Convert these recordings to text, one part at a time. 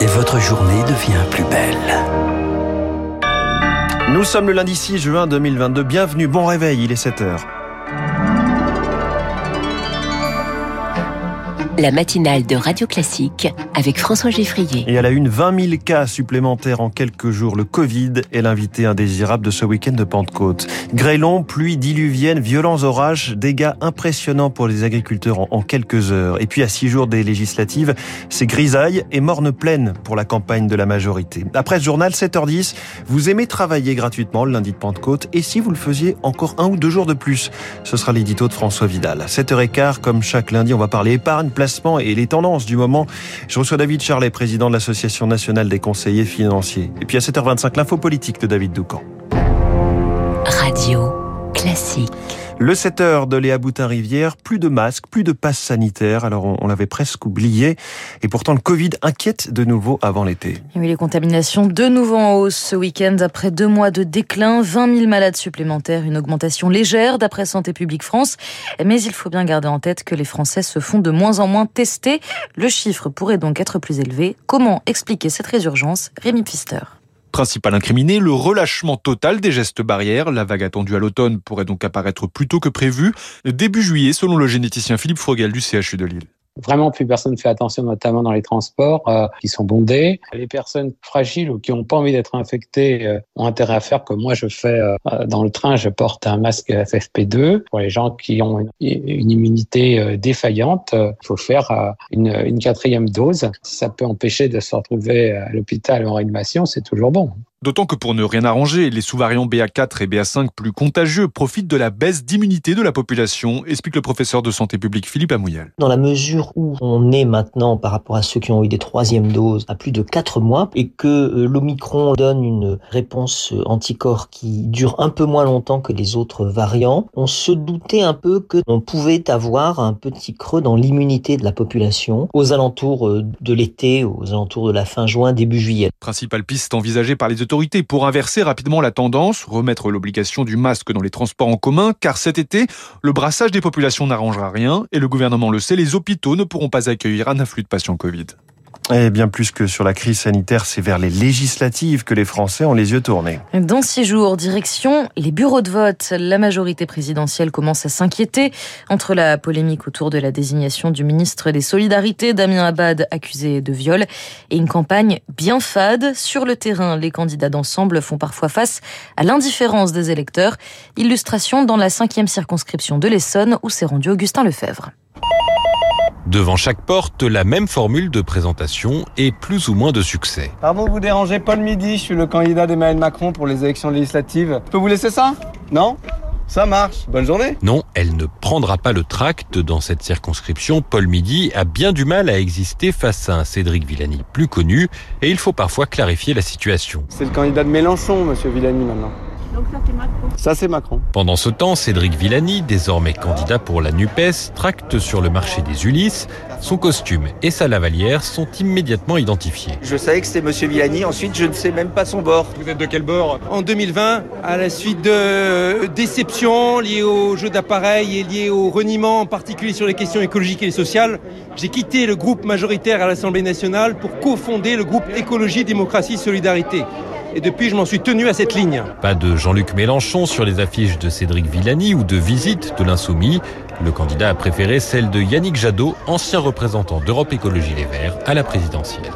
Et votre journée devient plus belle. Nous sommes le lundi 6 juin 2022. Bienvenue, bon réveil, il est 7 heures. La matinale de Radio Classique avec François Geffrier. Et à la une, 20 000 cas supplémentaires en quelques jours. Le Covid est l'invité indésirable de ce week-end de Pentecôte. Grêlons, pluie diluvienne, violents orages, dégâts impressionnants pour les agriculteurs en, quelques heures. Et puis à six jours des législatives, c'est grisaille et morne pleine pour la campagne de la majorité. Après ce journal, 7h10, vous aimez travailler gratuitement le lundi de Pentecôte et si vous le faisiez encore un ou deux jours de plus, ce sera l'édito de François Vidal. 7h15, comme chaque lundi, on va parler épargne, et les tendances du moment. Je reçois David Charlet, président de l'Association nationale des conseillers financiers. Et puis à 7h25, l'info politique de David Doucan. Radio classique. Le 7 heures de Léa Boutin-Rivière, plus de masques, plus de passes sanitaires. Alors on, l'avait presque oublié. Et pourtant le Covid inquiète de nouveau avant l'été. Oui, les contaminations de nouveau en hausse ce week-end. Après deux mois de déclin, 20 000 malades supplémentaires, une augmentation légère d'après Santé publique France. Mais il faut bien garder en tête que les Français se font de moins en moins tester. Le chiffre pourrait donc être plus élevé. Comment expliquer cette résurgence Rémi Pfister? Principal incriminé, le relâchement total des gestes barrières. La vague attendue à l'automne pourrait donc apparaître plus tôt que prévu, début juillet, selon le généticien Philippe Frogel du CHU de Lille. Vraiment, plus personne ne fait attention, notamment dans les transports euh, qui sont bondés. Les personnes fragiles ou qui n'ont pas envie d'être infectées euh, ont intérêt à faire comme moi je fais euh, dans le train. Je porte un masque FFP2. Pour les gens qui ont une, immunité défaillante, il faut faire une, une quatrième dose. Si ça peut empêcher de se retrouver à l'hôpital en réanimation, c'est toujours bon. D'autant que pour ne rien arranger, les sous-variants BA4 et BA5 plus contagieux profitent de la baisse d'immunité de la population, explique le professeur de santé publique Philippe Amouyal. Dans la mesure où on est maintenant par rapport à ceux qui ont eu des troisièmes doses à plus de 4 mois et que euh, l'Omicron donne une réponse euh, anticorps qui dure un peu moins longtemps que les autres variants, on se doutait un peu que on pouvait avoir un petit creux dans l'immunité de la population aux alentours euh, de l'été, aux alentours de la fin juin, début juillet. Principale piste envisagée par les pour inverser rapidement la tendance, remettre l'obligation du masque dans les transports en commun, car cet été, le brassage des populations n'arrangera rien, et le gouvernement le sait, les hôpitaux ne pourront pas accueillir un afflux de patients Covid. Et bien plus que sur la crise sanitaire, c'est vers les législatives que les Français ont les yeux tournés. Dans six jours, direction les bureaux de vote. La majorité présidentielle commence à s'inquiéter entre la polémique autour de la désignation du ministre des Solidarités, Damien Abad, accusé de viol, et une campagne bien fade. Sur le terrain, les candidats d'ensemble font parfois face à l'indifférence des électeurs. Illustration dans la cinquième circonscription de l'Essonne où s'est rendu Augustin Lefebvre. Devant chaque porte, la même formule de présentation et plus ou moins de succès. Pardon de vous déranger, Paul Midi, je suis le candidat d'Emmanuel Macron pour les élections législatives. Je peux vous laisser ça? Non? Ça marche. Bonne journée. Non, elle ne prendra pas le tract dans cette circonscription. Paul Midi a bien du mal à exister face à un Cédric Villani plus connu et il faut parfois clarifier la situation. C'est le candidat de Mélenchon, monsieur Villani, maintenant. Donc ça c'est Macron. Ça c'est Macron. Pendant ce temps, Cédric Villani, désormais candidat pour la NUPES, tracte sur le marché des Ulysses. Son costume et sa lavalière sont immédiatement identifiés. Je savais que c'était Monsieur Villani, ensuite je ne sais même pas son bord. Vous êtes de quel bord? En 2020, à la suite de déceptions liées au jeu d'appareil et liées au reniement, en particulier sur les questions écologiques et sociales, j'ai quitté le groupe majoritaire à l'Assemblée nationale pour cofonder le groupe Écologie, Démocratie, Solidarité et depuis je m'en suis tenu à cette ligne. Pas de Jean-Luc Mélenchon sur les affiches de Cédric Villani ou de visite de l'Insoumis. Le candidat a préféré celle de Yannick Jadot, ancien représentant d'Europe Écologie Les Verts à la présidentielle.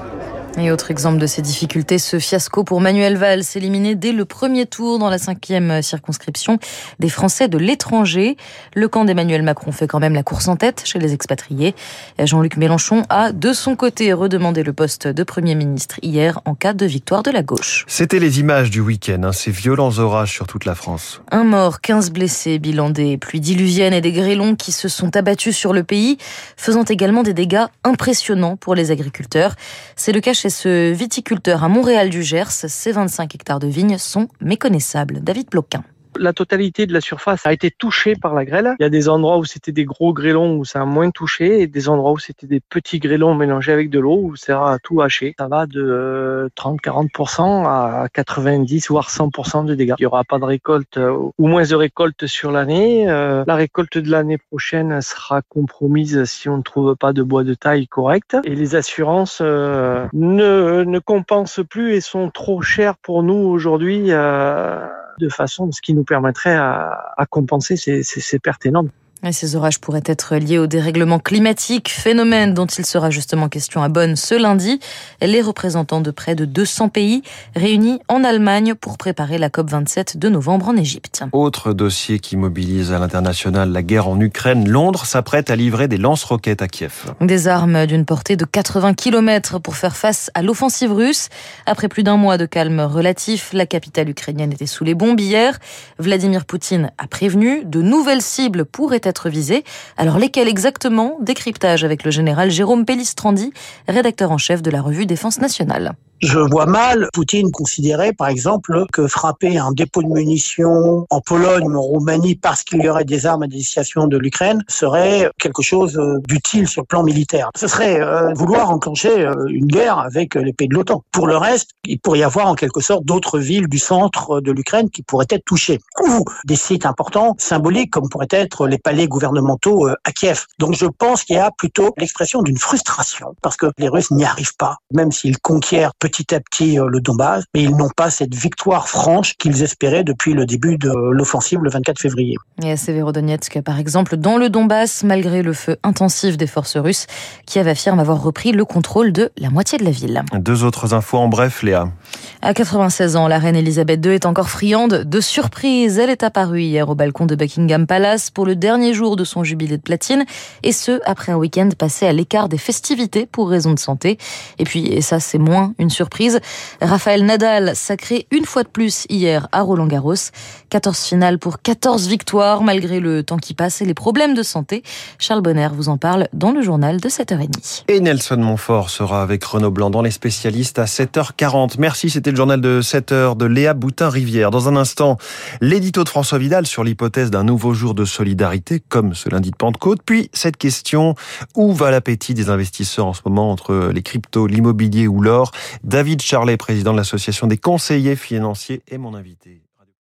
Et autre exemple de ces difficultés, ce fiasco pour Manuel Valls, éliminé dès le premier tour dans la cinquième circonscription des Français de l'étranger. Le camp d'Emmanuel Macron fait quand même la course en tête chez les expatriés. Jean-Luc Mélenchon a, de son côté, redemandé le poste de Premier ministre hier en cas de victoire de la gauche. C'était les images du week-end, hein, ces violents orages sur toute la France. Un mort, 15 blessés, bilan des pluies diluviennes et des grêlons qui se sont abattus sur le pays, faisant également des dégâts impressionnants pour les agriculteurs. C'est le cas chez ce viticulteur à Montréal du Gers. Ses 25 hectares de vignes sont méconnaissables. David Bloquin. La totalité de la surface a été touchée par la grêle. Il y a des endroits où c'était des gros grêlons où ça a moins touché et des endroits où c'était des petits grêlons mélangés avec de l'eau où ça a tout haché. Ça va de 30-40% à 90 voire 100% de dégâts. Il n'y aura pas de récolte ou moins de récolte sur l'année. Euh, la récolte de l'année prochaine sera compromise si on ne trouve pas de bois de taille correcte et les assurances euh, ne, compensent plus et sont trop chères pour nous aujourd'hui euh, de façon ce qui nous permettrait à, compenser ces, ces, ces pertes énormes. Ces orages pourraient être liés au dérèglement climatique, phénomène dont il sera justement question à Bonn ce lundi. Les représentants de près de 200 pays réunis en Allemagne pour préparer la COP27 de novembre en Égypte. Autre dossier qui mobilise à l'international la guerre en Ukraine, Londres s'apprête à livrer des lance-roquettes à Kiev. Des armes d'une portée de 80 km pour faire face à l'offensive russe. Après plus d'un mois de calme relatif, la capitale ukrainienne était sous les bombes hier. Vladimir Poutine a prévenu de nouvelles cibles pourraient être visés. Alors lesquels exactement? Décryptage avec le général Jérôme Pellistrandi, rédacteur en chef de la revue Défense nationale. Je vois mal Poutine considérer, par exemple, que frapper un dépôt de munitions en Pologne ou en Roumanie parce qu'il y aurait des armes à destination de l'Ukraine serait quelque chose d'utile sur le plan militaire. Ce serait euh, vouloir enclencher euh, une guerre avec les pays de l'OTAN. Pour le reste, il pourrait y avoir en quelque sorte d'autres villes du centre de l'Ukraine qui pourraient être touchées. Ou des sites importants, symboliques, comme pourraient être les palais gouvernementaux euh, à Kiev. Donc je pense qu'il y a plutôt l'expression d'une frustration parce que les Russes n'y arrivent pas, même s'ils conquièrent petit à petit le Donbass, mais ils n'ont pas cette victoire franche qu'ils espéraient depuis le début de l'offensive le 24 février. Et à Severodonetsk, par exemple, dans le Donbass, malgré le feu intensif des forces russes, Kiev affirme avoir repris le contrôle de la moitié de la ville. Deux autres infos en bref, Léa. À 96 ans, la reine Elisabeth II est encore friande de surprise. Elle est apparue hier au balcon de Buckingham Palace pour le dernier jour de son jubilé de platine, et ce, après un week-end passé à l'écart des festivités pour raison de santé. Et puis, et ça c'est moins une surprise, Raphaël Nadal sacré une fois de plus hier à Roland Garros. 14 finales pour 14 victoires malgré le temps qui passe et les problèmes de santé. Charles Bonner vous en parle dans le journal de 7h30. Et Nelson Montfort sera avec Renaud Blanc dans les spécialistes à 7h40. Merci, c'était le journal de 7h de Léa Boutin-Rivière. Dans un instant, l'édito de François Vidal sur l'hypothèse d'un nouveau jour de solidarité comme ce lundi de Pentecôte. Puis cette question, où va l'appétit des investisseurs en ce moment entre les cryptos, l'immobilier ou l'or? David Charlet, président de l'association des conseillers financiers, est mon invité.